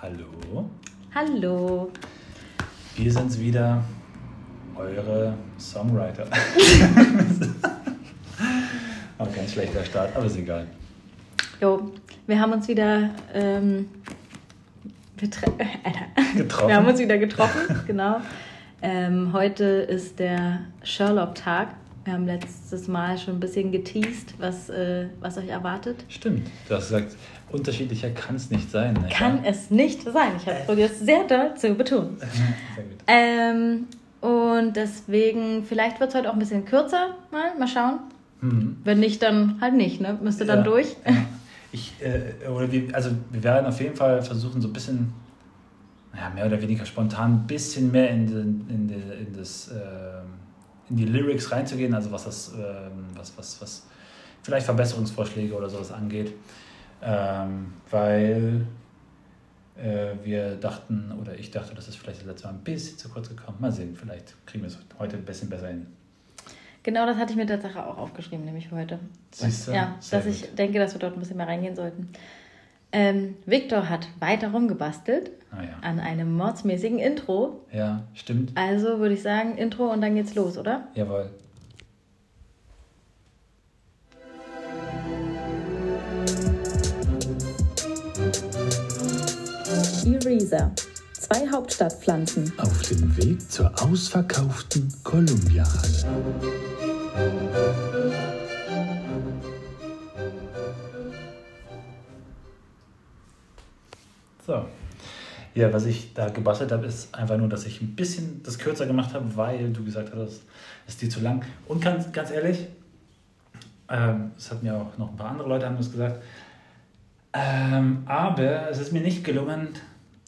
Hallo. Hallo. Wir sind's wieder, eure Songwriter. aber ganz schlechter Start, aber ist egal. Jo, wir haben uns wieder ähm, äh. Getroffen. Wir haben uns wieder getroffen, genau. Ähm, heute ist der Sherlock-Tag. Wir haben letztes Mal schon ein bisschen geteased, was, äh, was euch erwartet. Stimmt, du hast gesagt, unterschiedlicher kann es nicht sein. Ne? Kann es nicht sein. Ich habe probiert, es sehr doll zu betonen. Sehr gut. Ähm, und deswegen, vielleicht wird es heute auch ein bisschen kürzer. Mal, mal schauen. Mhm. Wenn nicht, dann halt nicht. Ne? Müsste dann Ja, durch. ja. Ich, äh, oder wir, also wir werden auf jeden Fall versuchen, so ein bisschen, naja, mehr oder weniger spontan, ein bisschen mehr in, den, in, die, in, das, ähm, in die Lyrics reinzugehen, also was das, ähm, was, was, was vielleicht Verbesserungsvorschläge oder sowas angeht. Ähm, weil äh, wir dachten, oder ich dachte, das ist vielleicht das letzte Mal ein bisschen zu kurz gekommen. Mal sehen, vielleicht kriegen wir es heute ein bisschen besser hin. Genau das hatte ich mir tatsächlich auch aufgeschrieben, nämlich für heute. Siehst du? Ja, Sehr dass ich gut. denke, dass wir dort ein bisschen mehr reingehen sollten. Ähm, Victor hat weiter rumgebastelt Ah ja. an einem mordsmäßigen Intro. ja, stimmt. Also würde ich sagen, Intro und dann geht's los, oder? Jawohl. Eraser. Zwei Hauptstadtpflanzen. Auf dem Weg zur ausverkauften Columbia-Halle. So. Ja, was ich da gebastelt habe, ist einfach nur, dass ich ein bisschen das kürzer gemacht habe, weil du gesagt hast, es ist dir zu lang. Und ganz, ganz ehrlich, ähm, hat mir auch noch ein paar andere Leute haben das gesagt, ähm, aber es ist mir nicht gelungen,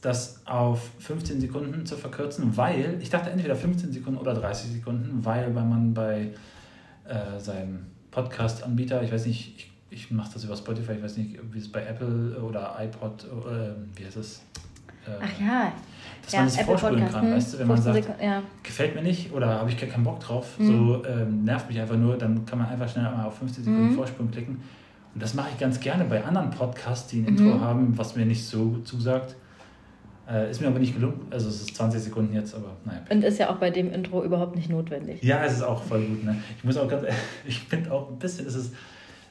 das auf 15 Sekunden zu verkürzen, weil ich dachte entweder 15 Sekunden oder 30 Sekunden, weil wenn man bei äh, seinem Podcast-Anbieter, ich weiß nicht, ich, ich mache das über Spotify, ich weiß nicht, wie es bei Apple oder iPod, äh, wie heißt es? Äh, Ach ja. Dass ja, man das Apple vorspulen Podcast, kann, hm, weißt du, wenn man 15 sagt, Sekunden, ja. gefällt mir nicht oder habe ich keinen Bock drauf, Mhm. so ähm, nervt mich einfach nur, dann kann man einfach schnell mal auf 15 Sekunden Mhm. Vorspulen klicken. Und das mache ich ganz gerne bei anderen Podcasts, die ein Mhm. Intro haben, was mir nicht so zusagt. Äh, ist mir aber nicht gelungen. Also es ist 20 Sekunden jetzt, aber naja. Und ist ja auch bei dem Intro überhaupt nicht notwendig. Ja, es ist auch voll gut. Ne? Ich muss auch ganz ich finde auch ein bisschen, es ist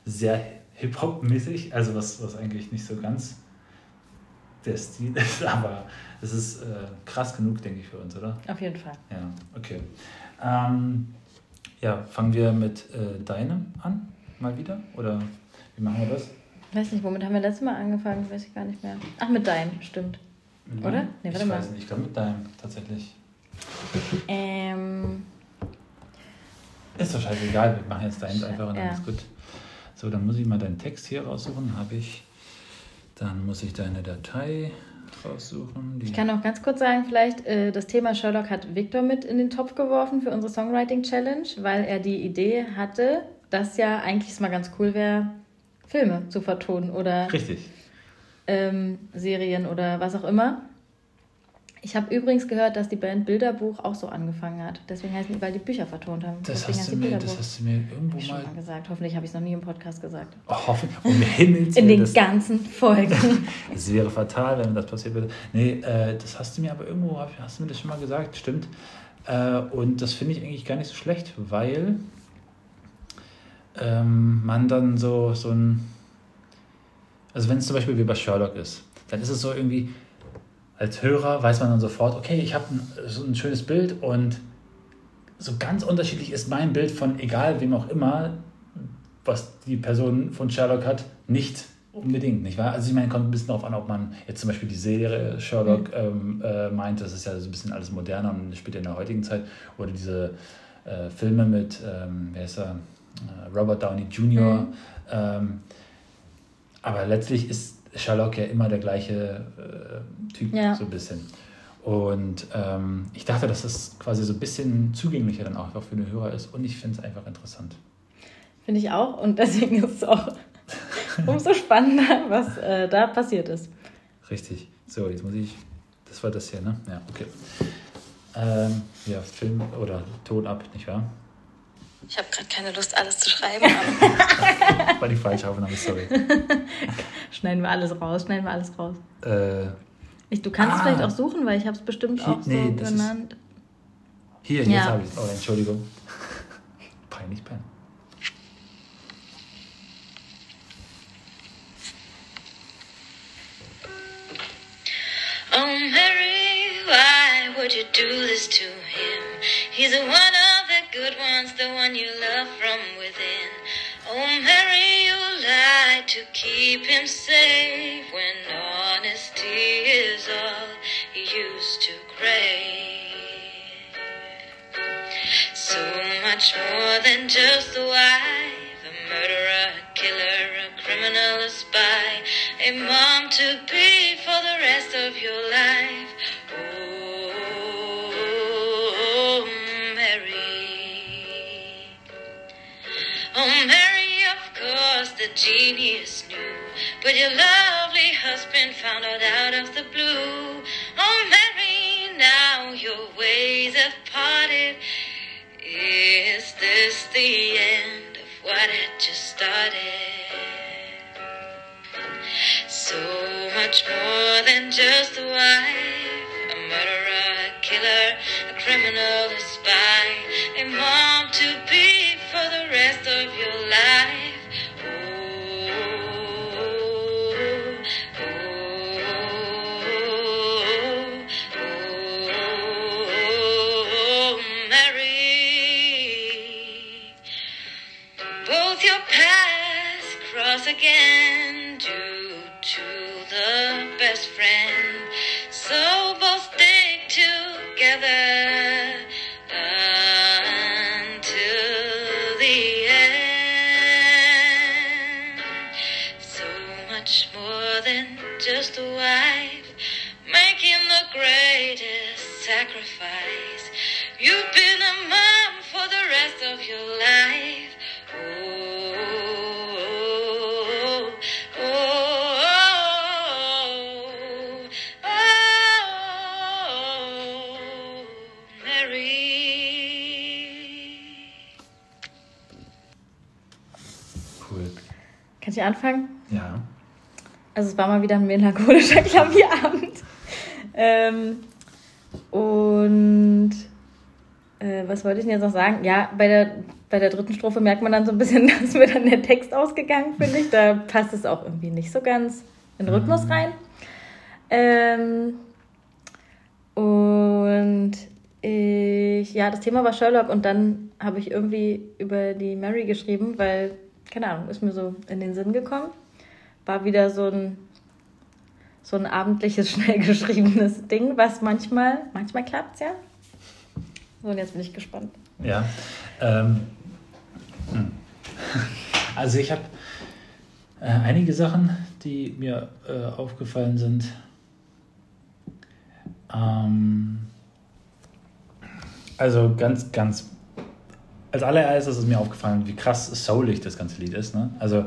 sehr Hip-Hop-mäßig, also was, was eigentlich nicht so ganz der Stil ist, aber es ist äh, krass genug, denke ich, für uns, oder? Auf jeden Fall. Ja, okay. Ähm, ja, fangen wir mit äh, deinem an, mal wieder? Oder wie machen wir das? Weiß nicht, womit haben wir letztes Mal angefangen? Weiß ich gar nicht mehr. Ach, mit deinem, stimmt. Mit Oder? Nee, warte ich mal. weiß nicht, ich glaube mit deinem tatsächlich. Ähm, Ist doch scheißegal, wir machen jetzt deins einfach und dann Ja. ist gut. So, dann muss ich mal deinen Text hier raussuchen. Habe ich. Dann muss ich deine Datei raussuchen. Ich kann noch ganz kurz sagen, vielleicht, äh, das Thema Sherlock hat Victor mit in den Topf geworfen für unsere Songwriting Challenge, weil er die Idee hatte, dass ja eigentlich es mal ganz cool wäre, Filme zu vertonen oder Richtig. ähm, Serien oder was auch immer. Ich habe übrigens gehört, dass die Band Bilderbuch auch so angefangen hat. Deswegen heißen die, weil die Bücher vertont haben. Das Deswegen hast, heißt du mir, das hast du mir irgendwo Hab ich schon mal. mal gesagt. Hoffentlich habe ich es noch nie im Podcast gesagt. Oh, hoffen- um Himmels In den ganzen Folgen. Es wäre fatal, wenn das passiert würde. Nee, äh, das hast du mir aber irgendwo, hast du mir das schon mal gesagt, stimmt. Äh, und das finde ich eigentlich gar nicht so schlecht, weil ähm, man dann so, so ein. Also, wenn es zum Beispiel wie bei Sherlock ist, dann ist es so irgendwie, als Hörer weiß man dann sofort, okay, ich habe ein, so ein schönes Bild und so ganz unterschiedlich ist mein Bild von egal wem auch immer, was die Person von Sherlock hat, nicht unbedingt, nicht wahr? Also ich meine, kommt ein bisschen darauf an, ob man jetzt zum Beispiel die Serie Sherlock ähm, äh, meint, das ist ja so ein bisschen alles moderner und spielt ja in der heutigen Zeit, oder diese äh, Filme mit, ähm, wer ist er, äh, Robert Downey Jr., ähm, aber letztlich ist Sherlock ja immer der gleiche äh, Typ, Ja. so ein bisschen. Und ähm, ich dachte, dass das quasi so ein bisschen zugänglicher dann auch einfach für den Hörer ist und ich finde es einfach interessant. Finde ich auch. Und deswegen ist es auch umso spannender, was äh, da passiert ist. Richtig. So, jetzt muss ich. Das war das hier, ne? Ja, okay. Ähm, ja, Film oder Ton ab, nicht wahr? Ich habe gerade keine Lust, alles zu schreiben. aber War die falsche Aufnahme, sorry. schneiden wir alles raus, schneiden wir alles raus. äh, Ich, du kannst es Ah. vielleicht auch suchen, weil ich habe es bestimmt Hier- auch so nee, genannt. Hier, Ja. jetzt habe ich es. Oh, Entschuldigung. Peinlich, peinlich. Oh, Mary, why would you do this to him? He's one of good ones, the one you love from within. Oh, Mary, you lied to keep him safe when honesty is all he used to crave. So much more than just a wife, a murderer, a killer, a criminal, a spy, a mom to be for the rest of your life. Genius knew, but your lovely husband found out out of the blue. Oh, Mary, now your ways have parted. Is this the end of what had just started? So much more than just a wife, a murderer, a killer, a criminal, a spy, a mom to be for the rest of your life. Best friend. So both stick together until the end. So much more than just a wife, making the greatest sacrifice. You've been a mom for the rest of your life. Anfangen? Ja. Also es war mal wieder ein melancholischer Klavierabend. ähm, und äh, was wollte ich denn jetzt noch sagen? Ja, bei der, bei der dritten Strophe merkt man dann so ein bisschen, dass mir dann der Text ausgegangen, finde ich. Da passt es auch irgendwie nicht so ganz in den Rhythmus rein. Ähm, und ich, ja, das Thema war Sherlock und dann habe ich irgendwie über die Mary geschrieben, weil, keine Ahnung, ist mir so in den Sinn gekommen. War wieder so ein, so ein abendliches, schnell geschriebenes Ding, was manchmal, manchmal klappt ja. So, und jetzt bin ich gespannt. Ja. Ähm, hm. also ich habe äh, einige Sachen, die mir äh, aufgefallen sind. Ähm, also ganz, ganz. Als allererstes ist mir aufgefallen, wie krass soulig das ganze Lied ist. Ne? Also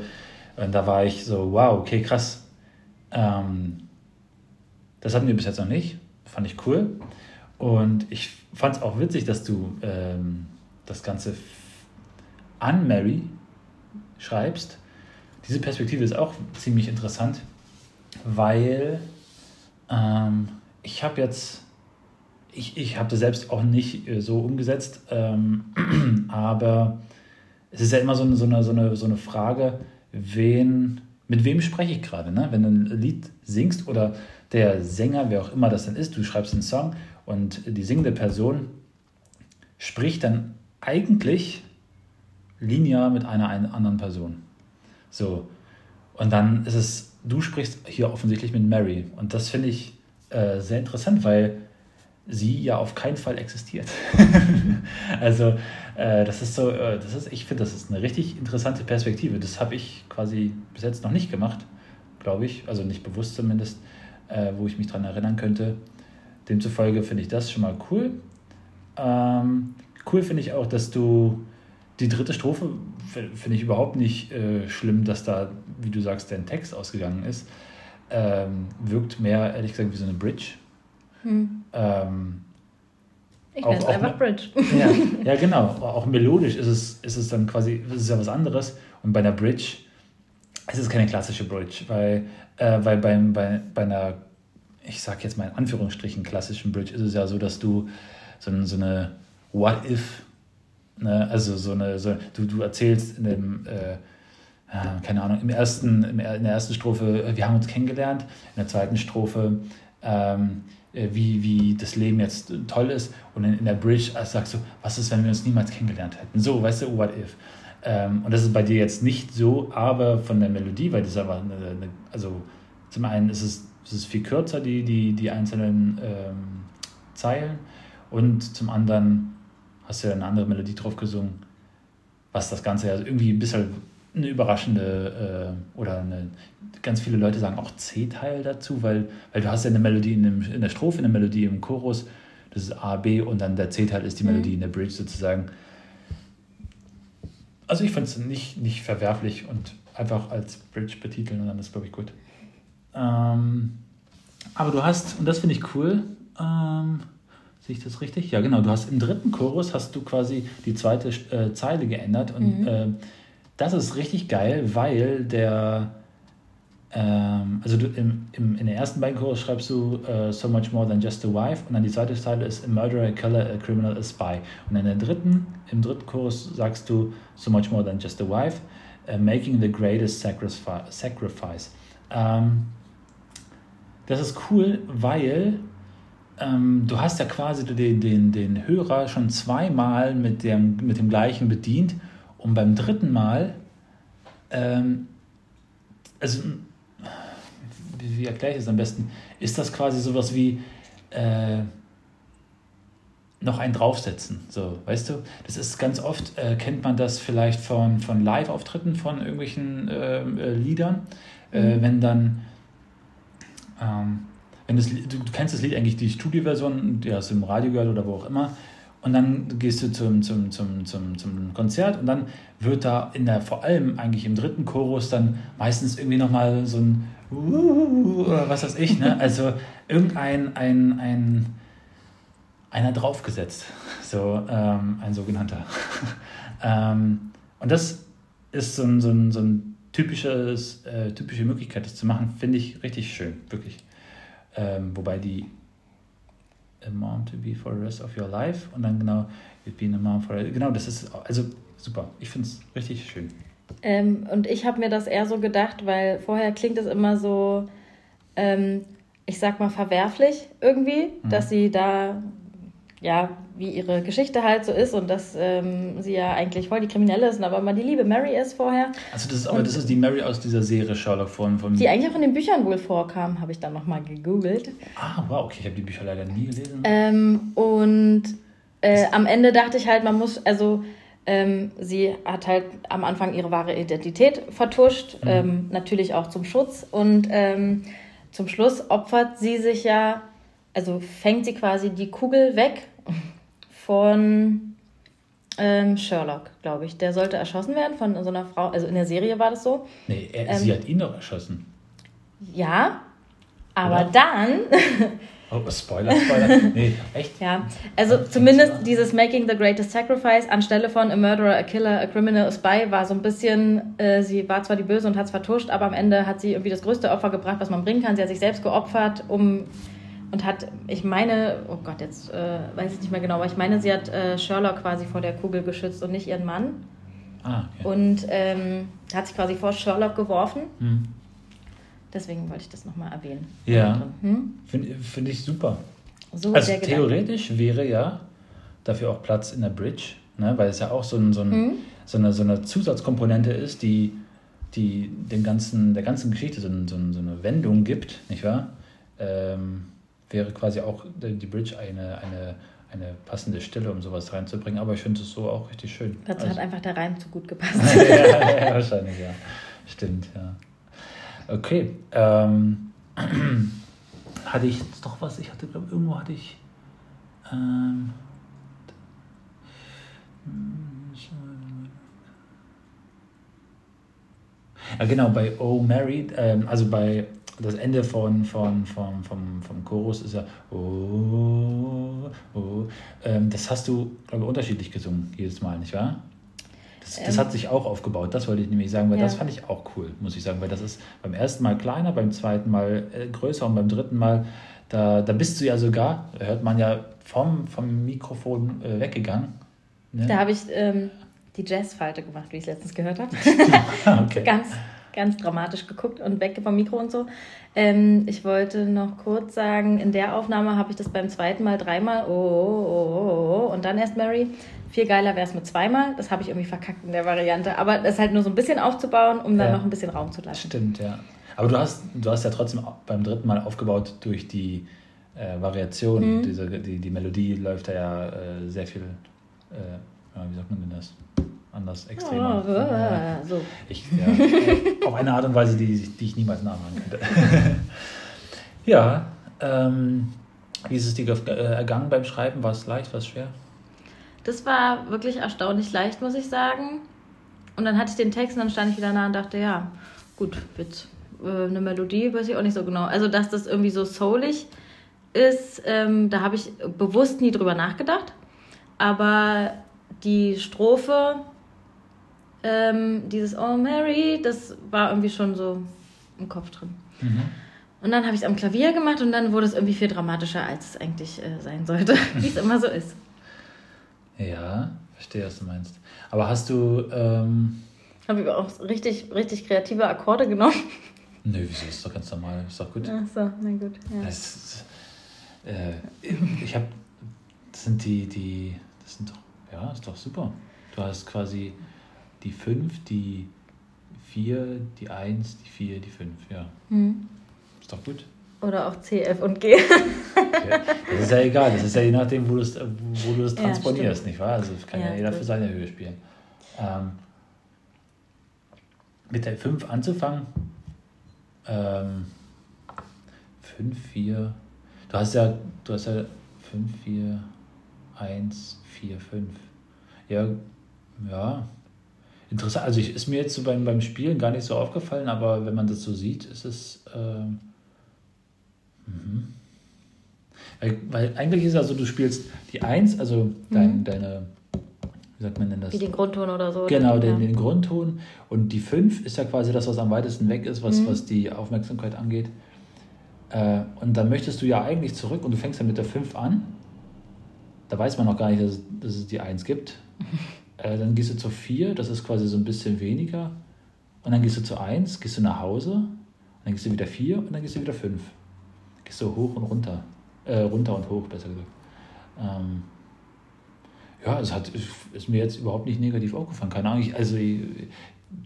da war ich so, wow, okay, krass. Ähm, das hatten wir bis jetzt noch nicht. Fand ich cool. Und ich fand es auch witzig, dass du ähm, das Ganze an Mary schreibst. Diese Perspektive ist auch ziemlich interessant, weil ähm, ich habe jetzt, ich, ich habe das selbst auch nicht äh, so umgesetzt, ähm, aber es ist ja immer so eine, so eine, so eine, so eine Frage, wen, mit wem spreche ich gerade? Ne? Wenn du ein Lied singst oder der Sänger, wer auch immer das dann ist, du schreibst einen Song und die singende Person spricht dann eigentlich linear mit einer ein- anderen Person. So. Und dann ist es, du sprichst hier offensichtlich mit Mary. Und das finde ich äh, sehr interessant, weil sie ja auf keinen Fall existiert. also, äh, das ist so, äh, das ist, ich finde, das ist eine richtig interessante Perspektive. Das habe ich quasi bis jetzt noch nicht gemacht, glaube ich. Also nicht bewusst zumindest, äh, wo ich mich dran erinnern könnte. Demzufolge finde ich das schon mal cool. Ähm, cool finde ich auch, dass du die dritte Strophe finde ich überhaupt nicht äh, schlimm, dass da, wie du sagst, dein Text ausgegangen ist. Ähm, wirkt mehr, ehrlich gesagt, wie so eine Bridge. Hm. Ähm, Ich nenne es einfach Bridge. ja, ja, genau. Auch melodisch ist es, ist es dann quasi, ist es ja was anderes. Und bei einer Bridge ist es keine klassische Bridge, weil, äh, weil beim, bei, bei einer ich sag jetzt mal in Anführungsstrichen, klassischen Bridge ist es ja so, dass du so, so eine What-If, ne? also so eine, so, du, du erzählst in dem, äh, keine Ahnung, im ersten, er- in der ersten Strophe, äh, wir haben uns kennengelernt, in der zweiten Strophe, ähm, äh, wie, wie das Leben jetzt äh, toll ist und in, in der Bridge äh, sagst du, was ist, wenn wir uns niemals kennengelernt hätten? So, weißt du, what if? Ähm, und das ist bei dir jetzt nicht so, aber von der Melodie, weil das aber eine, eine, also zum einen ist es, es ist viel kürzer, die, die, die einzelnen ähm, Zeilen und zum anderen hast du ja eine andere Melodie drauf gesungen, was das Ganze ja irgendwie ein bisschen eine überraschende äh, oder eine, ganz viele Leute sagen auch C-Teil dazu, weil, weil du hast ja eine Melodie in, dem, in der Strophe, eine Melodie im Chorus, das ist A, B und dann der C-Teil ist die Melodie in der Bridge sozusagen. Also ich finde es nicht, nicht verwerflich und einfach als Bridge betiteln und dann ist glaube ich gut. Ähm, aber du hast, und das finde ich cool, ähm, sehe ich das richtig? Ja, genau, du hast im dritten Chorus hast du quasi die zweite äh, Zeile geändert und ähm, das ist richtig geil, weil der, ähm, also du im, im, in den ersten beiden Chorus schreibst du äh, so much more than just a wife und dann die zweite Zeile ist a murderer, a killer, a criminal, a spy. Und in der dritten, im dritten Chorus sagst du so much more than just a wife, uh, making the greatest sacrifice. sacrifice. Ähm, das ist cool, weil ähm, du hast ja quasi den, den, den Hörer schon zweimal mit dem, mit dem gleichen bedient und beim dritten Mal, ähm, also wie, wie erkläre ich das am besten, ist das quasi sowas wie äh, noch ein draufsetzen, so, weißt du? Das ist ganz oft, äh, kennt man das vielleicht von, von Live-Auftritten von irgendwelchen ähm, äh, Liedern, äh, wenn dann ähm, wenn das, du kennst das Lied eigentlich, die Studioversion, die hast du im Radio gehört oder wo auch immer. Und dann gehst du zum, zum, zum, zum, zum Konzert und dann wird da in der, vor allem eigentlich im dritten Chorus dann meistens irgendwie nochmal so ein Uh, oder was weiß ich, ne? Also irgendein ein, ein, einer draufgesetzt. So ähm, ein sogenannter. ähm, und das ist so ein, so ein, so ein typisches, äh, typische Möglichkeit, das zu machen, finde ich richtig schön, wirklich. Ähm, wobei die a mom to be for the rest of your life und dann genau you've been a mom for genau das ist also super ich finde es richtig schön. Ähm, und ich habe mir das eher so gedacht, weil vorher klingt es immer so, ähm, ich sag mal, verwerflich irgendwie, dass sie da, ja, wie ihre Geschichte halt so ist und dass ähm, sie ja eigentlich voll die Kriminelle ist und aber immer die liebe Mary ist vorher, also das ist aber das ist die Mary aus dieser Serie Sherlock von von die eigentlich auch in den Büchern wohl vorkam, habe ich dann nochmal gegoogelt. ah wow okay ich habe die Bücher leider nie gelesen Ähm, und äh, am Ende dachte ich halt, man muss, also ähm, sie hat halt am Anfang ihre wahre Identität vertuscht, ähm, natürlich auch zum Schutz. Und ähm, zum Schluss opfert sie sich ja, also fängt sie quasi die Kugel weg von ähm, Sherlock, glaube ich. Der sollte erschossen werden von so einer Frau, also in der Serie war das so. nee er, Ähm, sie hat ihn doch erschossen Ja, aber Oder? dann oh Spoiler Spoiler nee echt Ja, also Ja, zumindest dieses Making the Greatest Sacrifice anstelle von A Murderer, a Killer, a Criminal, a Spy war so ein bisschen, äh, sie war zwar die Böse und hat es vertuscht, aber am Ende hat sie irgendwie das größte Opfer gebracht, was man bringen kann. Sie hat sich selbst geopfert, um und hat, ich meine, oh Gott, jetzt äh, weiß ich nicht mehr genau, aber ich meine, sie hat äh, Sherlock quasi vor der Kugel geschützt und nicht ihren Mann. ah okay. Und ähm, hat sich quasi vor Sherlock geworfen. Hm. Deswegen wollte ich das nochmal erwähnen. Ja. Hm? finde find ich super So Also der Gedanke. theoretisch wäre ja dafür auch Platz in der Bridge, ne? weil es ja auch so, ein, so, ein, Mhm. so, eine, so eine Zusatzkomponente ist, die, die dem ganzen, der ganzen Geschichte so, ein, so, ein, so eine Wendung gibt, nicht wahr? Ähm, wäre quasi auch die Bridge eine, eine, eine passende Stelle, um sowas reinzubringen, aber ich finde es so auch richtig schön. Dazu Also- hat einfach der Reim zu gut gepasst. ja, ja, wahrscheinlich, ja. Stimmt, ja. Okay. Ähm, hatte ich jetzt noch was? Ich hatte, glaube irgendwo hatte ich. Ähm, ja, genau, bei Oh Married, ähm, also bei das Ende von, von, von, vom, vom Chorus ist ja Oh, oh. Ähm, das hast du, glaube ich, unterschiedlich gesungen, jedes Mal, nicht wahr? Das, das Ähm. hat sich auch aufgebaut, das wollte ich nämlich sagen, weil Ja. das fand ich auch cool, muss ich sagen, weil das ist beim ersten Mal kleiner, beim zweiten Mal äh, größer und beim dritten Mal da, da bist du ja sogar, hört man ja vom, vom Mikrofon äh, weggegangen. Ne? Da habe ich ähm, die Jazzfalte gemacht, wie ich es letztens gehört habe. okay. ganz, ganz dramatisch geguckt und weg vom Mikro und so. Ähm, ich wollte noch kurz sagen, in der Aufnahme habe ich das beim zweiten Mal dreimal, oh, oh, oh, oh, oh, und dann erst Mary. Viel geiler wäre es mit zweimal. Das habe ich irgendwie verkackt in der Variante. Aber das halt nur so ein bisschen aufzubauen, um dann Ja. noch ein bisschen Raum zu lassen. Stimmt, ja. Aber du hast, du hast ja trotzdem beim dritten Mal aufgebaut durch die äh, Variation. Mhm. Diese, die, die Melodie läuft da ja äh, sehr viel, äh, wie sagt man denn das? Anders, extremer. Oh, Ja. so. Ich, ja, auf eine Art und Weise, die, die ich niemals nachmachen könnte. ja, ähm, wie ist es dir äh, ergangen beim Schreiben? War es leicht, war es schwer? Das war wirklich erstaunlich leicht, muss ich sagen. Und dann hatte ich den Text und dann stand ich wieder da und dachte, ja, gut, jetzt äh, eine Melodie, weiß ich auch nicht so genau. Also, dass das irgendwie so soulig ist, ähm, da habe ich bewusst nie drüber nachgedacht. Aber die Strophe, ähm, dieses Oh Mary, das war irgendwie schon so im Kopf drin. Und dann habe ich es am Klavier gemacht und dann wurde es irgendwie viel dramatischer, als es eigentlich äh, sein sollte, wie es immer so ist. Ja, verstehe, was du meinst. Aber hast du, ähm, Habe ich auch richtig, richtig kreative Akkorde genommen. nö, wieso ist doch ganz normal, ist doch gut. Ach so, na gut. Ja. Ist, äh, ich habe, das sind die, die, das sind doch, ja, ist doch super. Du hast quasi die 5, die 4, die 1, die 4, die 5, ja. Hm. Ist doch gut. Oder auch C, F und G. Ja, das ist ja egal, das ist ja je nachdem, wo du es wo du es Ja, transponierst, stimmt. nicht wahr? Also das kann ja, Ja, jeder gut. für seine Höhe spielen. Ähm, mit der 5 anzufangen, ähm, 5, 4, du hast ja, du hast ja 5, 4, 1, 4, 5. Ja, ja. Interessant, also ich, ist mir jetzt so beim, beim Spielen gar nicht so aufgefallen, aber wenn man das so sieht, ist es. Ähm, mhm. weil, weil eigentlich ist es also, du spielst die 1, also dein, deine, wie sagt man denn das? Wie den Grundton oder so. Genau, den, den Grundton. Und die 5 ist ja quasi das, was am weitesten weg ist, Mhm. was, was die Aufmerksamkeit angeht. Äh, und dann möchtest du ja eigentlich zurück und du fängst dann mit der 5 an. Da weiß man noch gar nicht, dass, es- dass es die 1 gibt. Äh, dann gehst du zur 4, das ist quasi so ein bisschen weniger. Und dann gehst du zu 1, gehst du nach Hause. Dann gehst du wieder 4 und dann gehst du wieder 5. Gehst du hoch und runter. Äh, runter und hoch, besser gesagt. Ähm, ja, es hat, ist mir jetzt überhaupt nicht negativ aufgefallen. Keine Ahnung. Ich, also ich-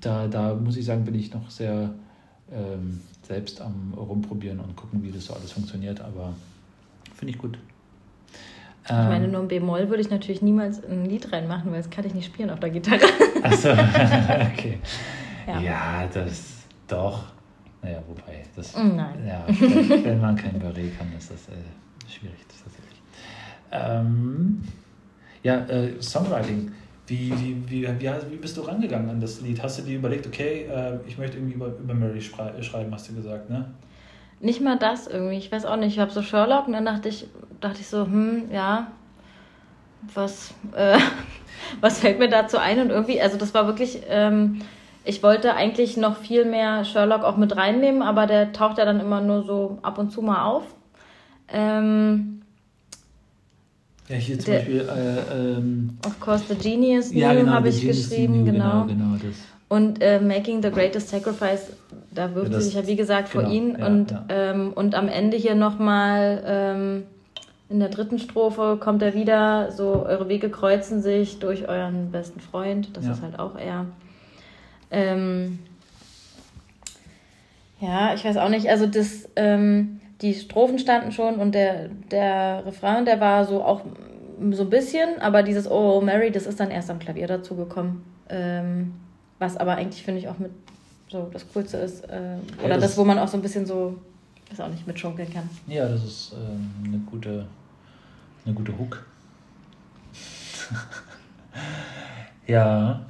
da, da muss ich sagen, bin ich noch sehr ähm, selbst am Rumprobieren und gucken, wie das so alles funktioniert. Aber finde ich gut. Ich meine, Ähm, nur im B-Moll würde ich natürlich niemals ein Lied reinmachen, weil das kann ich nicht spielen auf der Gitarre. Achso, okay. Ja. Ja. das doch. Naja, wobei, das. Nein. Ja, wenn, man kein Barré kann, ist das äh, schwierig, das tatsächlich. Ähm, ja, äh, Songwriting. Wie, wie, wie, wie, wie bist du rangegangen an das Lied? Hast du dir überlegt, okay, äh, ich möchte irgendwie über, über Mary schrei- schreiben, hast du gesagt, ne? Nicht mal das irgendwie. Ich weiß auch nicht. Ich habe so Sherlock und dann dachte ich, dachte ich so, hm, ja, was, äh, was fällt mir dazu ein? Und irgendwie, also das war wirklich, ähm, ich wollte eigentlich noch viel mehr Sherlock auch mit reinnehmen, aber der taucht ja dann immer nur so ab und zu mal auf. Ähm, Ja, hier zum Der- Beispiel. Äh, ähm, of course, The Genius ja, genau, habe ich Genius geschrieben, New, genau. Genau, das. Und äh, Making the Greatest Sacrifice, da wirft Ja, sie sich ja wie gesagt vor genau, ihn. ja, und. Ähm, und am Ende hier nochmal ähm, in der dritten Strophe kommt er wieder, so eure Wege kreuzen sich durch euren besten Freund. Das ist halt auch er. Ähm, ja, ich weiß auch nicht. Also das, ähm, die Strophen standen schon und der, der Refrain, der war so auch so ein bisschen, aber dieses Oh, Mary, das ist dann erst am Klavier dazu gekommen. Ähm, was aber eigentlich, finde ich, auch mit so das Coolste ist. Äh, oder das- das, wo man auch so ein bisschen so, weiß auch nicht, mitschunkeln kann. Ja, das ist ähm, eine gute, eine gute Hook. ja.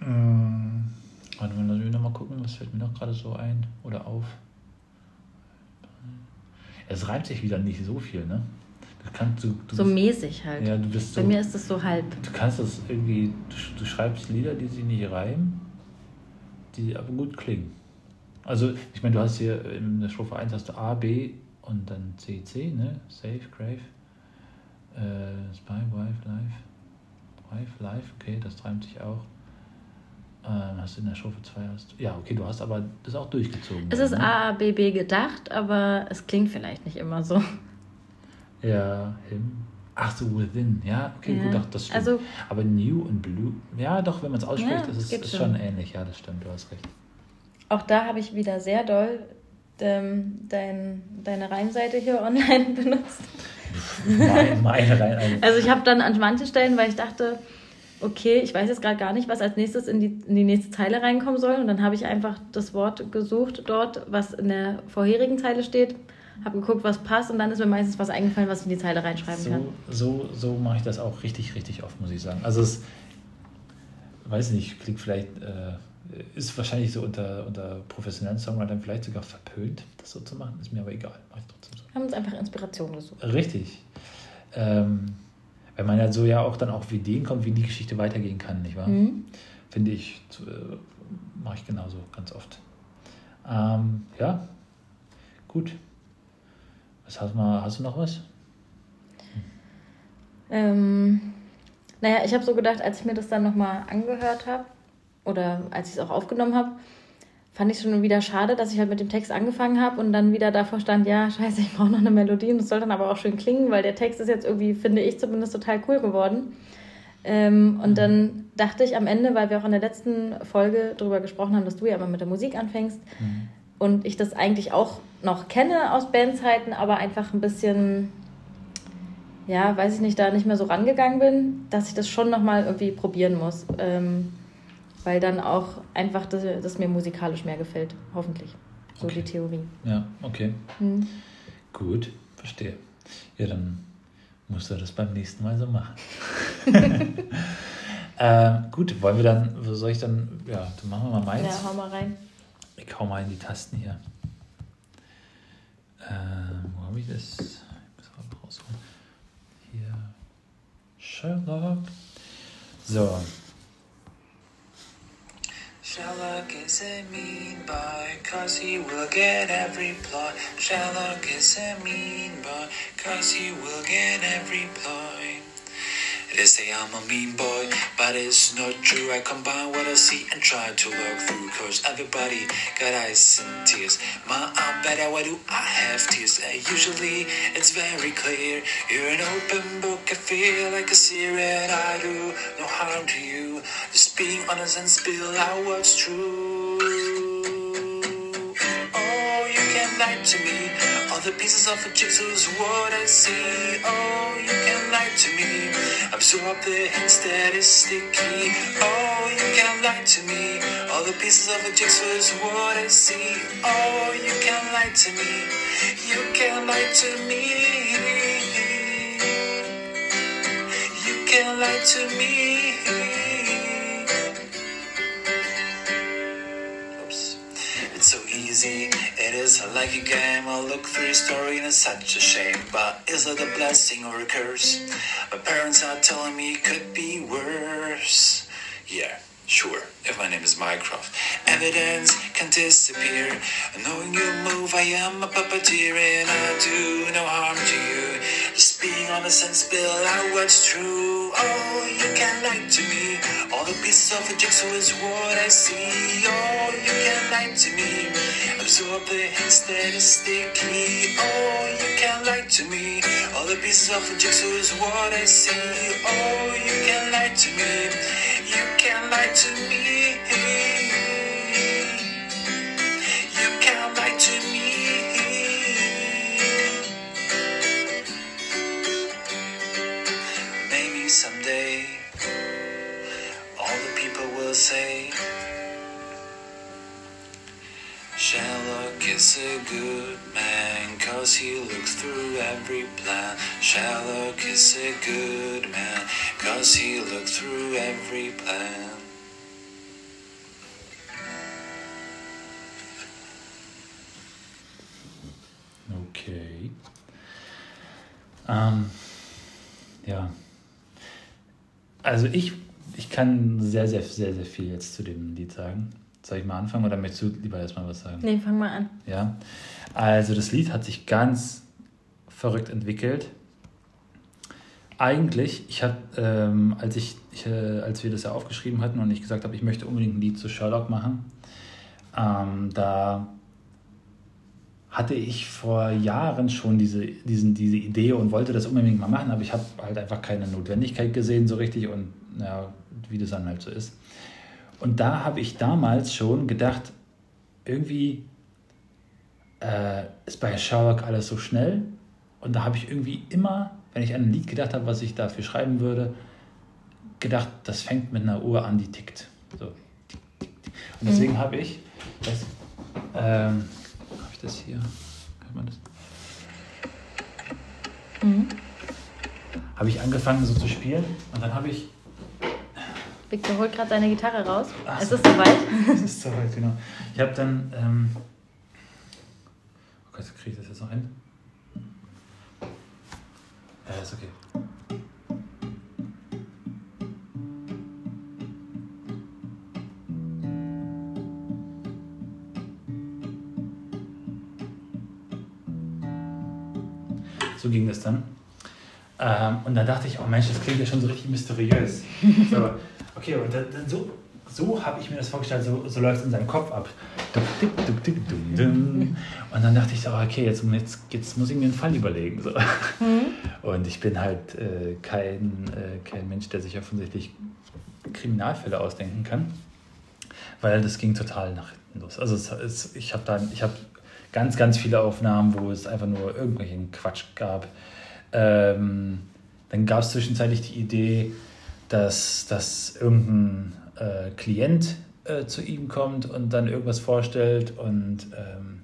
Ähm, warte mal, lass mich nochmal gucken, was fällt mir noch gerade so ein oder auf. Es reimt sich wieder nicht so viel, ne? Du kannst, du, du So bist- mäßig halt. ja, du bist so, Bei mir ist das so halb. du kannst das irgendwie, du, du schreibst Lieder, die sich nicht reimen, die aber gut klingen. Also, ich meine, du hast hier in der Strophe 1 hast du A, B und dann CC, ne? Save, Grave. Äh, Spy, Wife, Life. Wife, Life, okay, das treibt sich auch. Ähm, hast du in der Strophe 2 hast du- Ja, okay, du hast aber das auch durchgezogen. Es dann, ist ne? A, B, B gedacht, aber es klingt vielleicht nicht immer so. Ja, him. Ach so, within. Ja, okay, Ja, gut, doch, das stimmt. also- aber new und blue. Ja, doch, wenn man es ausspricht, Ja, ist es ist schon. ähnlich. Ja, das stimmt, du hast recht. Auch da habe ich wieder sehr doll ähm, dein, deine Reimseite hier online benutzt. Meine, meine rein. eine- Also ich habe dann an manchen Stellen, weil ich dachte, okay, ich weiß jetzt gerade gar nicht, was als nächstes in die, in die nächste Zeile reinkommen soll. Und dann habe ich einfach das Wort gesucht dort, was in der vorherigen Zeile steht, habe geguckt, was passt und dann ist mir meistens was eingefallen, was ich in die Zeile reinschreiben kann. So, so, so mache ich das auch richtig, richtig oft, muss ich sagen. Also es, weiß nicht, klingt vielleicht, äh, ist wahrscheinlich so unter, unter professionellen Songwritern vielleicht sogar verpönt, das so zu machen. Ist mir aber egal, mache ich trotzdem so. Wir haben uns einfach Inspiration gesucht. Richtig. Ähm, weil man ja so ja auch dann auf Ideen kommt, wie die Geschichte weitergehen kann, nicht wahr? Mhm. Finde ich, äh, mache ich genauso ganz oft. Ähm, ja, gut. Was hast, mal, hast du noch was? Ähm, naja, ich habe so gedacht, als ich mir das dann nochmal angehört habe oder als ich es auch aufgenommen habe, fand ich schon wieder schade, dass ich halt mit dem Text angefangen habe und dann wieder davor stand, ja, scheiße, ich brauche noch eine Melodie und es soll dann aber auch schön klingen, weil der Text ist jetzt irgendwie, finde ich zumindest, total cool geworden. Ähm, und dann dachte ich am Ende, weil wir auch in der letzten Folge darüber gesprochen haben, dass du ja immer mit der Musik anfängst und ich das eigentlich auch noch kenne aus Bandzeiten, aber einfach ein bisschen ja, weiß ich nicht, da nicht mehr so rangegangen bin, dass ich das schon nochmal irgendwie probieren muss. Ähm, weil dann auch einfach das, das mir musikalisch mehr gefällt, hoffentlich. So Okay. die Theorie. Ja, okay. Hm. Gut, verstehe. Ja, dann musst du das beim nächsten Mal so machen. äh, gut, wollen wir dann, soll ich dann, ja, dann machen wir mal meins. Ja, hau mal rein. Ich hau mal in die Tasten hier. Ähm, wo habe ich. Sherlock. So. Sherlock is a mean boy, cause he will get every ploy. Sherlock is a mean boy, cause he will get every ploy. They say I'm a mean boy, but it's not true. I combine what I see and try to look through. Cause everybody got eyes and tears. Ma, I'm better, why do I have tears? Uh, usually it's very clear. You're an open book, I feel like a and I do no harm to you. Just being honest and spill out what's true. Oh, you can lie to me. The pieces of a jigsaw is what I see. Oh, you can lie to me. Absorb the hints that is sticky. Oh, you can lie to me. All the pieces of a jigsaw is what I see. Oh, you can lie to me. You can lie to me. You can lie to me. Oops. It's so easy, is like a game. I look through your story and it's such a shame. But is it a blessing or a curse? My parents are telling me it could be worse. Yeah, sure, if my name is Mycroft. Evidence can disappear. Knowing you move, I am a puppeteer and I do no harm to you. Just being honest and spill out what's true. Oh, you can lie to me. All the pieces of a jigsaw is what I see. Oh, you can lie to me. Absorb the hints that is sticky. Oh, you can lie to me. All the pieces of a jigsaw is what I see. Oh, you can lie to me. You can lie to me. Every plan. Okay. Ähm, ja. Also ich, ich kann sehr, sehr, sehr, sehr viel jetzt zu dem Lied sagen. Soll ich mal anfangen oder möchtest du lieber erstmal was sagen? Nee, fang mal an. Ja, also das Lied hat sich ganz verrückt entwickelt. Eigentlich, ich habe, ähm, als, ich, ich, äh, als wir das ja aufgeschrieben hatten und ich gesagt habe, ich möchte unbedingt ein Lied zu Sherlock machen, ähm, da hatte ich vor Jahren schon diese, diesen, diese Idee und wollte das unbedingt mal machen, aber ich habe halt einfach keine Notwendigkeit gesehen so richtig und ja, wie das dann halt so ist. Und da habe ich damals schon gedacht, irgendwie äh, ist bei Sherlock alles so schnell und da habe ich irgendwie immer, wenn ich an ein Lied gedacht habe, was ich dafür schreiben würde, gedacht, das fängt mit einer Uhr an, die tickt. So. Und deswegen Mhm. habe ich, das, ähm, habe ich das hier, kann man das? Mhm. Habe ich angefangen so zu spielen und dann habe ich, Victor holt gerade seine Gitarre raus. Ach es so. ist soweit. das ist soweit, genau. Ich habe dann, ähm, oh Gott, kriege ich das jetzt noch hin? Ja, ist okay. So ging das dann. Ähm, und dann dachte ich, oh Mensch, das klingt ja schon so richtig mysteriös. So, okay, und dann, dann so, so habe ich mir das vorgestellt, so, so läuft es in seinem Kopf ab. Und dann dachte ich so, okay, jetzt, jetzt, jetzt muss ich mir einen Fall überlegen. So. Und ich bin halt äh, kein, äh, kein Mensch, der sich offensichtlich Kriminalfälle ausdenken kann, weil das ging total nach hinten los. Also es, es, ich habe da, ich habe ganz, ganz viele Aufnahmen, wo es einfach nur irgendwelchen Quatsch gab. Ähm, dann gab es zwischenzeitlich die Idee, dass, dass irgendein äh, Klient äh, zu ihm kommt und dann irgendwas vorstellt und ähm,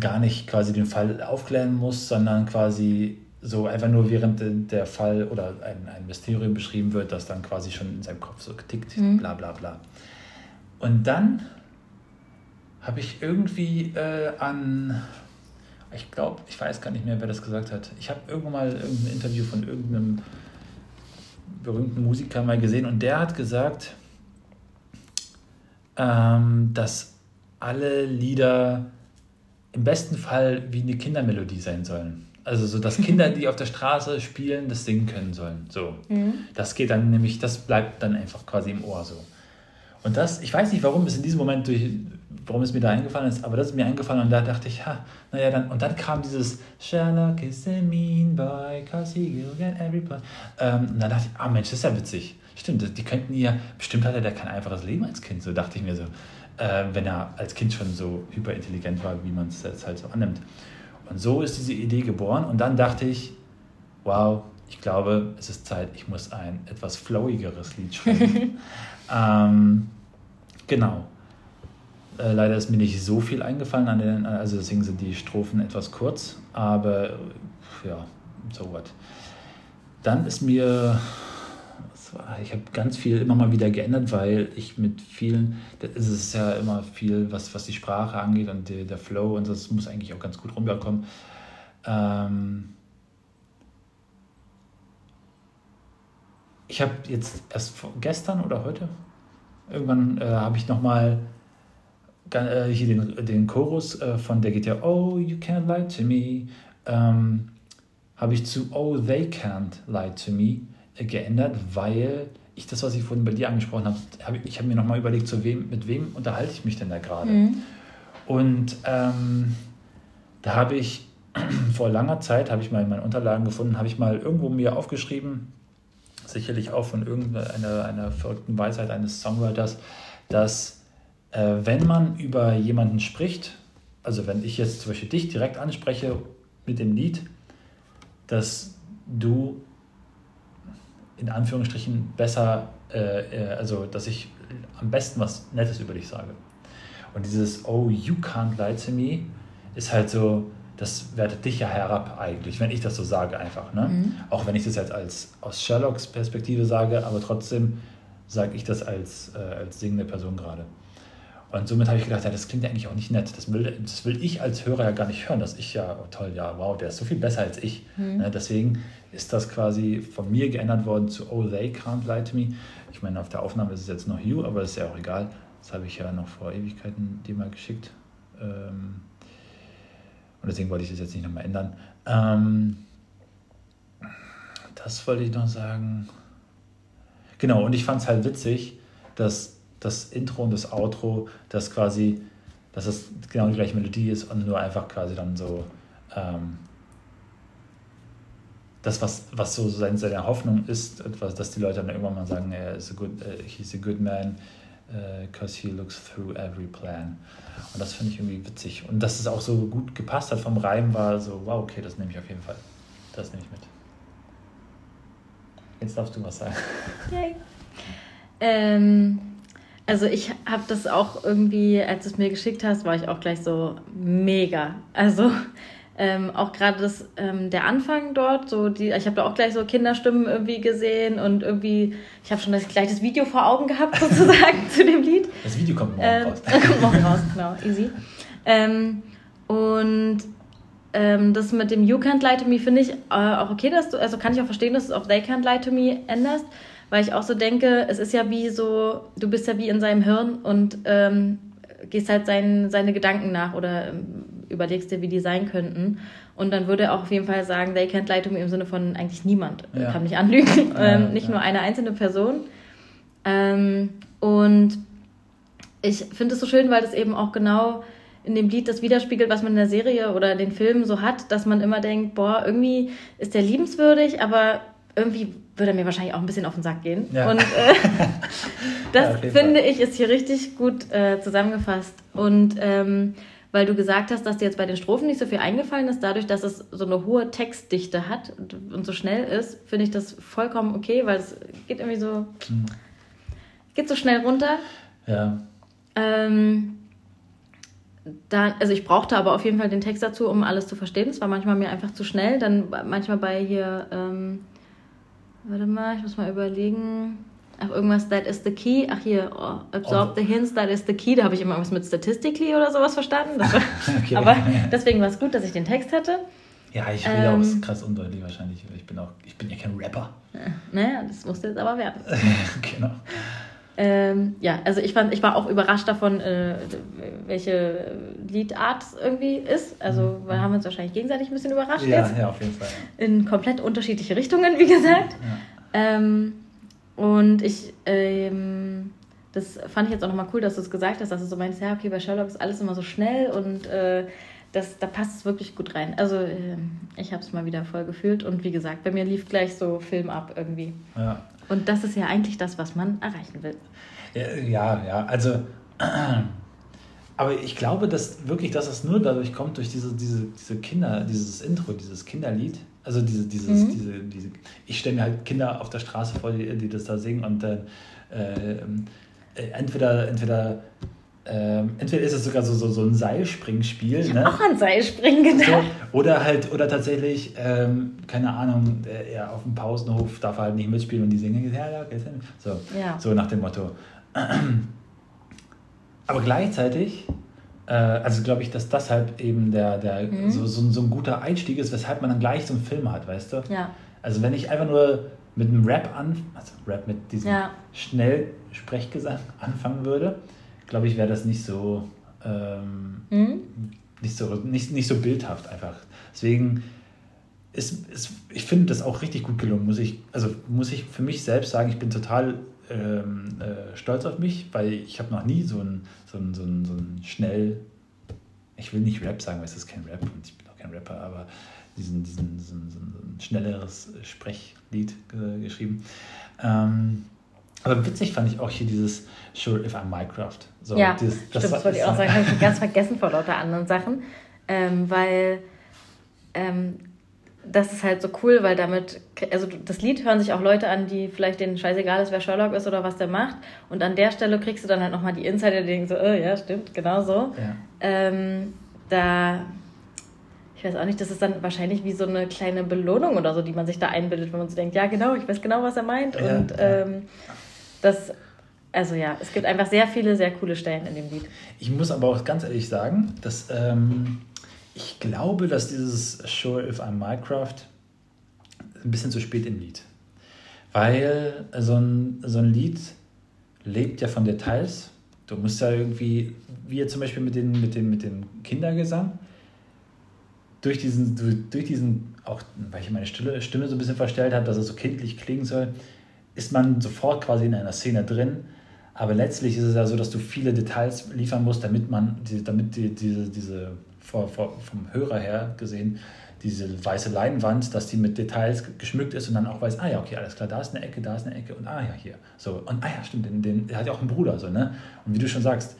gar nicht quasi den Fall aufklären muss, sondern quasi so einfach nur während de- der Fall oder ein, ein Mysterium beschrieben wird, das dann quasi schon in seinem Kopf so getickt, bla bla bla. Und dann habe ich irgendwie äh, an, ich glaube, ich weiß gar nicht mehr, wer das gesagt hat. Ich habe irgendwann mal irgendein Interview von irgendeinem berühmten Musiker mal gesehen und der hat gesagt, ähm, dass alle Lieder im besten Fall wie eine Kindermelodie sein sollen. Also so, dass Kinder, die auf der Straße spielen, das singen können sollen. So. Das geht dann nämlich, das bleibt dann einfach quasi im Ohr so. Und das, ich weiß nicht, warum es in diesem Moment durch, warum es mir da eingefallen ist, aber das ist mir eingefallen und da dachte ich, ha, naja, dann, und dann kam dieses Sherlock is a mean boy, cause he will get every boy. Ähm, und dann dachte ich, ah Mensch, das ist ja witzig. Stimmt, die könnten ja, bestimmt hatte der kein einfaches Leben als Kind, so dachte ich mir so. Äh, wenn er als Kind schon so hyperintelligent war, wie man es jetzt halt so annimmt. Und so ist diese Idee geboren und dann dachte ich, wow, ich glaube, es ist Zeit, ich muss ein etwas flowigeres Lied schreiben. ähm, genau. Äh, leider ist mir nicht so viel eingefallen, an den, also deswegen sind die Strophen etwas kurz, aber ja, so what. Dann ist mir, ich habe ganz viel immer mal wieder geändert, weil ich mit vielen, es ist ja immer viel, was, was die Sprache angeht und der, der Flow und das muss eigentlich auch ganz gut rüberkommen. Ähm, ich habe jetzt erst gestern oder heute, irgendwann äh, habe ich nochmal hier den, den Chorus äh, von, der geht ja, Oh, you can't lie to me, ähm, habe ich zu Oh, they can't lie to me äh, geändert, weil ich das, was ich vorhin bei dir angesprochen habe, hab, ich habe mir nochmal überlegt, zu wem, mit wem unterhalte ich mich denn da gerade? Und ähm, da habe ich vor langer Zeit, habe ich mal in meinen Unterlagen gefunden, habe ich mal irgendwo mir aufgeschrieben, sicherlich auch von irgendeiner einer verrückten Weisheit eines Songwriters, dass äh, wenn man über jemanden spricht, also wenn ich jetzt zum Beispiel dich direkt anspreche mit dem Lied, dass du in Anführungsstrichen besser, äh, äh, also dass ich am besten was Nettes über dich sage. Und dieses Oh, you can't lie to me ist halt so, das wertet dich ja herab eigentlich, wenn ich das so sage einfach. Ne? Auch wenn ich das jetzt als aus Sherlocks Perspektive sage, aber trotzdem sage ich das als, äh, als singende Person gerade. Und somit habe ich gedacht, ja, das klingt ja eigentlich auch nicht nett. Das will, das will ich als Hörer ja gar nicht hören, dass ich ja, oh toll, ja, wow, der ist so viel besser als ich. Ne, deswegen ist das quasi von mir geändert worden zu Oh, they can't lie to me. Ich meine, auf der Aufnahme ist es jetzt noch you, aber ist ja auch egal. Das habe ich ja noch vor Ewigkeiten dir mal geschickt. Ähm, und deswegen wollte ich das jetzt nicht nochmal ändern. Ähm, das wollte ich noch sagen. Genau, und ich fand es halt witzig, dass das Intro und das Outro, das quasi, dass es genau die gleiche Melodie ist und nur einfach quasi dann so ähm, das, was, was so seine, seine Hoffnung ist, etwas, dass die Leute dann irgendwann mal sagen, er ist a good, uh, he's a good man, because he looks through every plan. Und das finde ich irgendwie witzig. Und dass es auch so gut gepasst hat vom Reim, war so, wow, okay, das nehme ich auf jeden Fall. Das nehme ich mit. Jetzt darfst du was sagen. Yay. Ähm, also ich habe das auch irgendwie, als du es mir geschickt hast, war ich auch gleich so mega. Also ähm, auch gerade das ähm, der Anfang dort, so die, ich habe da auch gleich so Kinderstimmen irgendwie gesehen und irgendwie, ich habe schon das, gleich das Video vor Augen gehabt sozusagen zu dem Lied. Das Video kommt morgen Ähm, raus. kommt morgen raus, genau, easy. Ähm, und ähm, das mit dem You Can't Lie to Me finde ich äh, auch okay, dass du, also kann ich auch verstehen, dass du es auf They Can't Lie to Me änderst, weil ich auch so denke, es ist ja wie so, du bist ja wie in seinem Hirn und ähm, gehst halt sein, seine Gedanken nach oder ähm, überlegst dir, wie die sein könnten. Und dann würde er auch auf jeden Fall sagen, they can't lie to me im Sinne von eigentlich niemand Ja. kann mich anlügen, Ja, ähm, nicht ja. nur eine einzelne Person. Ähm, und ich finde es so schön, weil das eben auch genau in dem Lied das widerspiegelt, was man in der Serie oder den Filmen so hat, dass man immer denkt, boah, irgendwie ist der liebenswürdig, aber irgendwie würde er mir wahrscheinlich auch ein bisschen auf den Sack gehen. Ja. Und äh, Ja, das jeden finde ich ist hier richtig gut äh, zusammengefasst. Und ähm, weil du gesagt hast, dass dir jetzt bei den Strophen nicht so viel eingefallen ist, dadurch, dass es so eine hohe Textdichte hat und, und so schnell ist, finde ich das vollkommen okay, weil es geht irgendwie so, Mhm. geht so schnell runter. Ja. Ähm, da, also ich brauchte aber auf jeden Fall den Text dazu, um alles zu verstehen. Es war manchmal mir einfach zu schnell. Dann manchmal bei hier, ähm, warte mal, ich muss mal überlegen. Ach, irgendwas, that is the key. Ach hier, oh, absorb Oh. the hints, that is the key. Da habe ich immer was mit statistically oder sowas verstanden. Das war, Okay. Aber deswegen war es gut, dass ich den Text hatte. Ja, ich rede auch Ähm. krass undeutlich wahrscheinlich. Ich bin auch, ich bin ja kein Rapper. Naja, das musste jetzt aber werden. genau. Ähm, ja, also ich fand, ich war auch überrascht davon, äh, welche Liedart es irgendwie ist. Also wir haben uns wahrscheinlich gegenseitig ein bisschen überrascht Ja, jetzt. ja, auf jeden Fall. Ja. In komplett unterschiedliche Richtungen, wie gesagt. Ähm, und ich, ähm, das fand ich jetzt auch nochmal cool, dass du es gesagt hast, dass du so meinst, ja, okay, bei Sherlock ist alles immer so schnell und äh, das, da passt es wirklich gut rein. Also ähm, ich habe es mal wieder voll gefühlt und wie gesagt, bei mir lief gleich so Film ab irgendwie. Ja. Und das ist ja eigentlich das, was man erreichen will. Ja, ja, also, aber ich glaube, dass wirklich, dass es nur dadurch kommt, durch diese, diese, diese Kinder, dieses Intro, dieses Kinderlied. Also diese, dieses, diese, diese, ich stelle mir halt Kinder auf der Straße vor, die, die das da singen und dann äh, äh, entweder, entweder, ähm, entweder ist es sogar so, so, so ein Seilspringspiel, ne? Auch an Seilspringen So, gedacht. oder halt, oder tatsächlich, ähm, keine Ahnung, äh, er auf dem Pausenhof darf er halt nicht mitspielen und die singen, ja, ja, okay, so, Ja. so nach dem Motto. Aber gleichzeitig, äh, also glaube ich, dass das halt eben der, der Mhm. so, so, so ein guter Einstieg ist, weshalb man dann gleich so einen Film hat, weißt du? Ja. Also wenn ich einfach nur mit einem Rap an, also Rap mit diesem Ja. Schnellsprechgesang anfangen würde, glaube ich, wäre das nicht so ähm, Hm? nicht so, nicht, nicht so bildhaft einfach. Deswegen ist, ist ich finde das auch richtig gut gelungen, muss ich, also muss ich für mich selbst sagen, ich bin total ähm, äh, stolz auf mich, weil ich habe noch nie so ein, so ein, so ein, so ein schnell, ich will nicht Rap sagen, weil es ist kein Rap und ich bin auch kein Rapper, aber diesen, diesen, diesen, ein schnelleres Sprechlied äh, geschrieben. Ähm, aber witzig fand ich auch hier dieses Sure if I'm Minecraft. So, ja, dieses, stimmt, das wollte ich auch sagen. Habe ich ganz vergessen vor lauter anderen Sachen. Ähm, weil ähm, das ist halt so cool, weil damit, also das Lied hören sich auch Leute an, die vielleicht denen scheißegal ist, wer Sherlock ist oder was der macht. Und an der Stelle kriegst du dann halt nochmal die Insider, die denken so, oh, ja, stimmt, genau so. Ja. Ähm, da, ich weiß auch nicht, das ist dann wahrscheinlich wie so eine kleine Belohnung oder so, die man sich da einbildet, wenn man so denkt, ja genau, ich weiß genau, was er meint. Ja, und ja. ähm, das, also ja, es gibt einfach sehr viele, sehr coole Stellen in dem Lied. Ich muss aber auch ganz ehrlich sagen, dass ähm, ich glaube, dass dieses Sure If I'm Minecraft ein bisschen zu spät im Lied. Weil so ein, so ein Lied lebt ja von Details Du musst ja irgendwie, wie zum Beispiel mit, den, mit, dem, mit dem Kindergesang, durch diesen, durch- diesen, auch weil ich meine Stimme so ein bisschen verstellt habe, dass es so kindlich klingen soll, ist man sofort quasi in einer Szene drin. Aber letztlich ist es ja so, dass du viele Details liefern musst, damit man, damit die, diese, diese vor, vor, vom Hörer her gesehen, diese weiße Leinwand, dass die mit Details ge- geschmückt ist und dann auch weiß, ah ja, okay, alles klar, da ist eine Ecke, da ist eine Ecke und ah ja, hier. So, und ah ja, stimmt, den, den, der hat ja auch einen Bruder, so, ne? Und wie du schon sagst,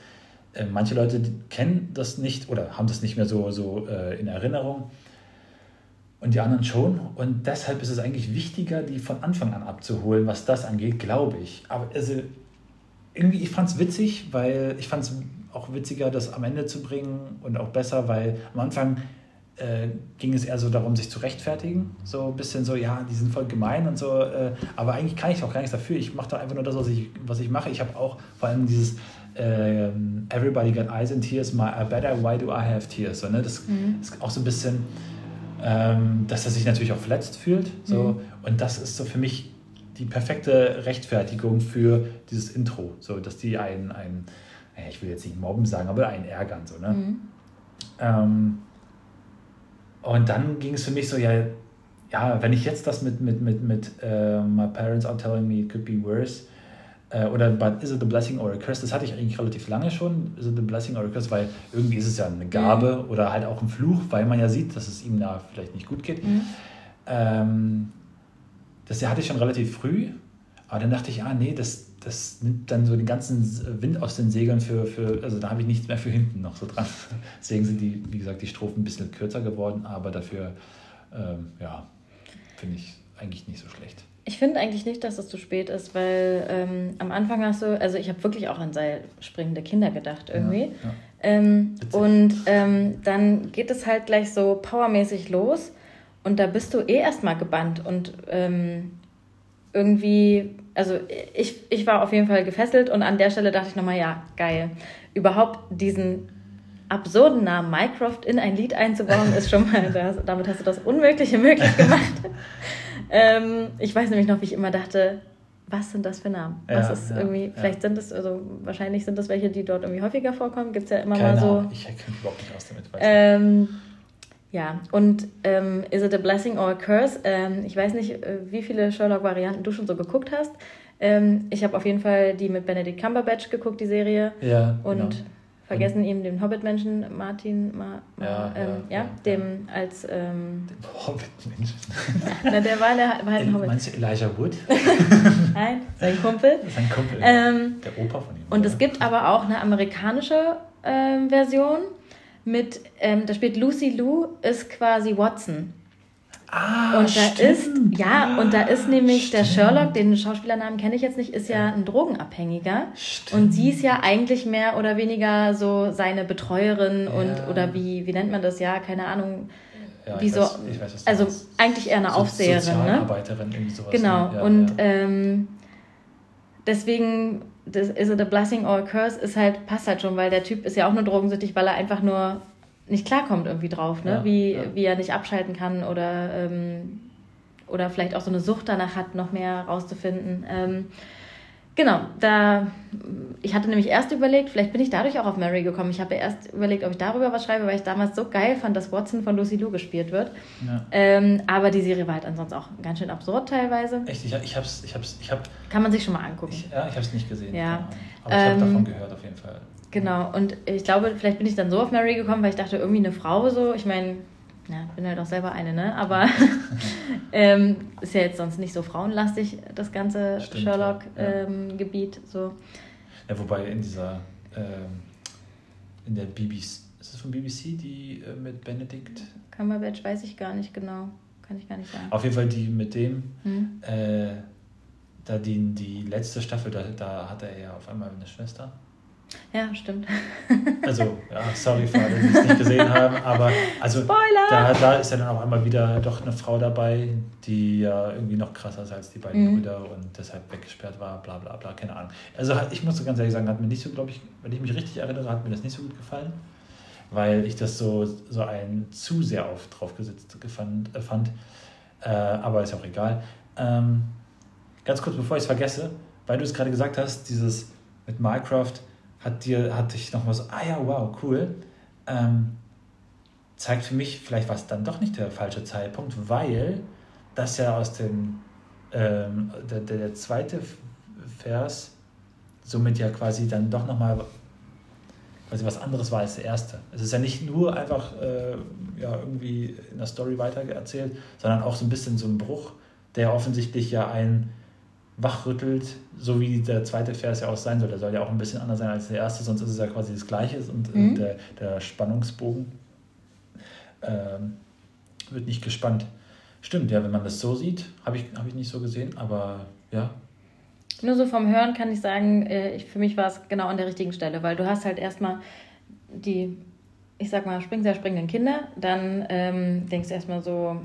äh, manche Leute kennen das nicht oder haben das nicht mehr so, so äh, in Erinnerung und die anderen schon. Und deshalb ist es eigentlich wichtiger, die von Anfang an abzuholen, was das angeht, glaube ich. Aber also, irgendwie, ich fand es witzig, weil ich fand es auch witziger, das am Ende zu bringen und auch besser, weil am Anfang äh, ging es eher so darum, sich zu rechtfertigen. So ein bisschen so, ja, die sind voll gemein und so. Äh, aber eigentlich kann ich auch gar nichts dafür. Ich mache da einfach nur das, was ich, was ich mache. Ich habe auch vor allem dieses ähm, Everybody got eyes and tears, my, I better, why do I have tears? So, ne? Das ist auch so ein bisschen, ähm, dass er sich natürlich auch verletzt fühlt. So. Und das ist so für mich die perfekte Rechtfertigung für dieses Intro. So, dass die einen, einen ich will jetzt nicht mobben sagen, aber einen ärgern. So, ne? Ähm, und dann ging es für mich so, ja, ja, wenn ich jetzt das mit, mit, mit, mit äh, My parents are telling me it could be worse, äh, oder but is it a blessing or a curse, das hatte ich eigentlich relativ lange schon, is it a blessing or a curse, weil irgendwie ist es ja eine Gabe oder halt auch ein Fluch, weil man ja sieht, dass es ihm da vielleicht nicht gut geht. Ähm, das hatte ich schon relativ früh, aber dann dachte ich, ah nee, das, das nimmt dann so den ganzen Wind aus den Segeln für, für also da habe ich nichts mehr für hinten noch so dran. Deswegen sind die, wie gesagt, die Strophen ein bisschen kürzer geworden, aber dafür, ähm, ja, finde ich eigentlich nicht so schlecht. Ich finde eigentlich nicht, dass es zu spät ist, weil ähm, am Anfang hast du, also ich habe wirklich auch an seilspringende Kinder gedacht irgendwie. Ja, ja. Ähm, und ähm, dann geht es halt gleich so powermäßig los und da bist du eh erstmal gebannt und ähm, irgendwie, also ich, ich war auf jeden Fall gefesselt und an der Stelle dachte ich nochmal, ja, geil. Überhaupt diesen absurden Namen Mycroft in ein Lied einzubauen, ist schon mal, das, damit hast du das Unmögliche möglich gemacht. ähm, ich weiß nämlich noch, wie ich immer dachte, was sind das für Namen? Was Ja, ist ja, irgendwie, ja. vielleicht sind es, also wahrscheinlich sind das welche, die dort irgendwie häufiger vorkommen. Gibt es ja immer Keine mal so. Ahnung, ich kenne mich überhaupt nicht aus damit. Ähm, ja, und ähm, Is it a blessing or a curse? Ähm, ich weiß nicht, äh, wie viele Sherlock-Varianten du schon so geguckt hast. Ähm, ich habe auf jeden Fall die mit Benedict Cumberbatch geguckt, die Serie. ja, Und genau. Vergessen ihm den Hobbit-Menschen, Martin, Ma, Ma, Ja, ähm, ja, ja, ja, dem als, ähm, Hobbit-Menschen. na, der war, der war halt ein Hobbit. Meinst du Elijah Wood? Nein, sein Kumpel. Das ist ein Kumpel. Ähm, der Opa von ihm. Und oder? es gibt aber auch eine amerikanische ähm, Version mit, ähm, da spielt Lucy Liu, ist quasi Watson. Ah, Und da stimmt. ist, ja, und da ist nämlich der Stimmt. Sherlock, den Schauspielernamen kenne ich jetzt nicht, ist ja ein Drogenabhängiger. Stimmt. Und sie ist ja eigentlich mehr oder weniger so seine Betreuerin und, Ja. oder wie, wie nennt man das? Ja, keine Ahnung. Ja, wie so, weiß, ich weiß, also meinst. eigentlich eher eine So- Aufseherin, ne? Sozialarbeiterin, irgendwie sowas. Genau, ne? Ja, und. Ähm, deswegen, das Is it a blessing or a curse ist halt, passt halt schon, weil der Typ ist ja auch nur drogensüchtig, weil er einfach nur nicht klarkommt irgendwie drauf, ne? Ja, wie, ja. wie er nicht abschalten kann oder, ähm, oder vielleicht auch so eine Sucht danach hat, noch mehr rauszufinden. Ähm, genau, da, ich hatte nämlich erst überlegt, vielleicht bin ich dadurch auch auf Mary gekommen. Ich habe erst überlegt, ob ich darüber was schreibe, weil ich damals so geil fand, dass Watson von Lucy Liu gespielt wird. ja. Ähm, aber die Serie war halt ansonsten auch ganz schön absurd teilweise. Echt, ich, ich hab's, ich hab's, ich hab, Kann man sich schon mal angucken. ich, ja, ich hab's nicht gesehen. Ja. Aber ich habe Ähm, davon gehört auf jeden Fall. Genau, und ich glaube, vielleicht bin ich dann so auf Mary gekommen, weil ich dachte, irgendwie eine Frau so. Ich meine, ja, bin halt auch selber eine, ne? Aber ähm, ist ja jetzt sonst nicht so frauenlastig, das ganze Stimmt, ja. Sherlock-Gebiet. so. Ja, wobei in dieser, ähm, in der BBC, ist das von BBC, die äh, mit Benedict? Cumberbatch weiß ich gar nicht genau. Kann ich gar nicht sagen. Auf jeden Fall die mit dem, Hm? äh, da die, die letzte Staffel, da, da hatte er ja auf einmal eine Schwester. Ja, stimmt. Also, ja, sorry für alle, die es nicht gesehen haben, aber also Spoiler! Da, da ist ja dann auch einmal wieder doch eine Frau dabei, die ja irgendwie noch krasser ist als die beiden Mhm. Brüder und deshalb weggesperrt war, bla bla bla, keine Ahnung. Also ich muss ganz ehrlich sagen, hat mir nicht so, glaube ich, wenn ich mich richtig erinnere, hat mir das nicht so gut gefallen, weil ich das so, so ein zu sehr auf, drauf gesetzt gefand, äh, fand. Äh, aber ist ja auch egal. Ähm, ganz kurz, bevor ich es vergesse, weil du es gerade gesagt hast, dieses mit Minecraft, hat dir, hat dich nochmal so, ah ja, wow, cool. Ähm, zeigt für mich, vielleicht war es dann doch nicht der falsche Zeitpunkt, weil das ja aus dem, ähm, der, der, der zweite Vers somit ja quasi dann doch nochmal quasi was anderes war als der erste. Es ist ja nicht nur einfach äh, ja, irgendwie in der Story weitererzählt, sondern auch so ein bisschen so ein Bruch, der offensichtlich ja einen wachrüttelt, so wie der zweite Vers ja auch sein soll. Der soll ja auch ein bisschen anders sein als der erste, sonst ist es ja quasi das Gleiche und Mhm. der, der Spannungsbogen ähm, wird nicht gespannt. Stimmt, ja, wenn man das so sieht, habe ich, hab ich nicht so gesehen, aber ja, Nur so vom Hören kann ich sagen, äh, ich, für mich war es genau an der richtigen Stelle, weil du hast halt erstmal die, ich sag mal, springseil springenden Kinder, dann ähm, denkst du erstmal so,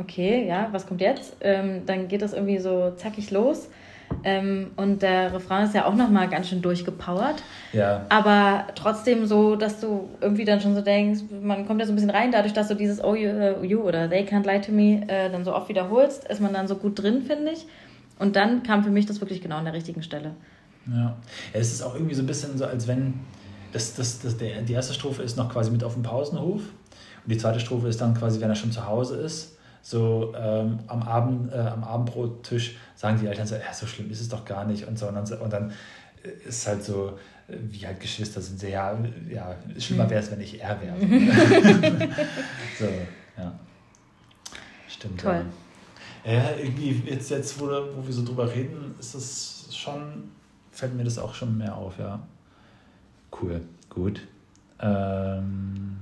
okay, ja, was kommt jetzt? Ähm, dann geht das irgendwie so zackig los. Ähm, und der Refrain ist ja auch nochmal ganz schön durchgepowert. ja, Aber trotzdem so, dass du irgendwie dann schon so denkst, man kommt ja so ein bisschen rein, dadurch, dass du dieses Oh, you, uh, you oder They can't lie to me äh, dann so oft wiederholst, ist man dann so gut drin, finde ich. Und dann kam für mich das wirklich genau an der richtigen Stelle. Ja. ja, es ist auch irgendwie so ein bisschen so, als wenn das, das, das, der, die erste Strophe ist noch quasi mit auf dem Pausenhof und die zweite Strophe ist dann quasi, wenn er schon zu Hause ist. So ähm, am, Abend, äh, am Abendbrottisch sagen die Eltern so, ja, so schlimm ist es doch gar nicht und so. Und dann, und dann äh, ist halt so, äh, wie halt Geschwister sind, sehr, ja, ja schlimmer wäre es, wenn ich er wäre. so, ja. Stimmt. Toll. Ja. Ja, irgendwie jetzt, jetzt wo, wo wir so drüber reden, ist das schon, fällt mir das auch schon mehr auf, ja. Cool, gut. Ähm,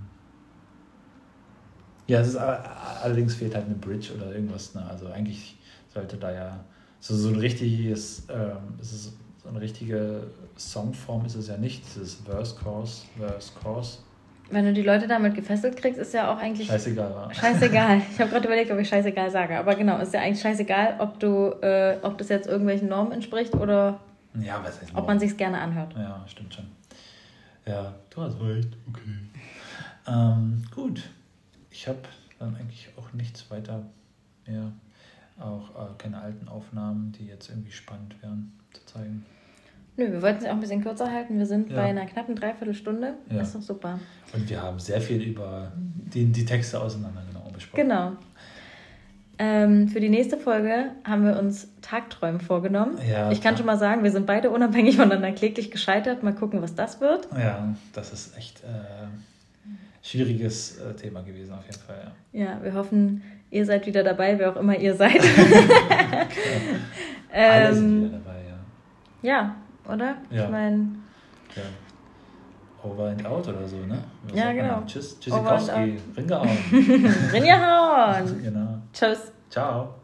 ja, es ist a- allerdings fehlt halt eine Bridge oder irgendwas. Ne? Also eigentlich sollte da ja so, so ein richtiges, ähm, es ist so eine richtige Songform ist es ja nicht, dieses Verse, Chorus, Verse, Chorus. Wenn du die Leute damit gefesselt kriegst, ist ja auch eigentlich Scheißegal war. scheißegal. Ich habe gerade überlegt, ob ich scheißegal sage. Aber genau, ist ja eigentlich scheißegal, ob du, äh, ob das jetzt irgendwelchen Normen entspricht oder Ja, was heißt ob man sich's gerne anhört. Ja, stimmt schon. Ja, du hast recht. Okay. Ähm, gut. Ich habe dann eigentlich auch nichts weiter mehr. Auch äh, keine alten Aufnahmen, die jetzt irgendwie spannend wären zu zeigen. Nö, wir wollten es ja auch ein bisschen kürzer halten. Wir sind Ja. bei einer knappen Dreiviertelstunde. Ja. Ist doch super. Und wir haben sehr viel über die, die Texte auseinandergenommen besprochen. Genau. Ähm, für die nächste Folge haben wir uns Tagträumen vorgenommen. Ja, ich kann schon mal sagen, wir sind beide unabhängig voneinander kläglich gescheitert. Mal gucken, was das wird. Ja, das ist echt äh, schwieriges äh, Thema gewesen auf jeden Fall. Ja. Ja, wir hoffen, ihr seid wieder dabei, wer auch immer ihr seid. Alle sind ähm, wieder dabei, ja. ja, oder? Ja. Ich meine, ja. Over and out oder so, ne? Was Ja, man? genau. Tschüss, Tschüssikowski, Ringehauen. Rinjahauen. genau. Tschüss. Ciao.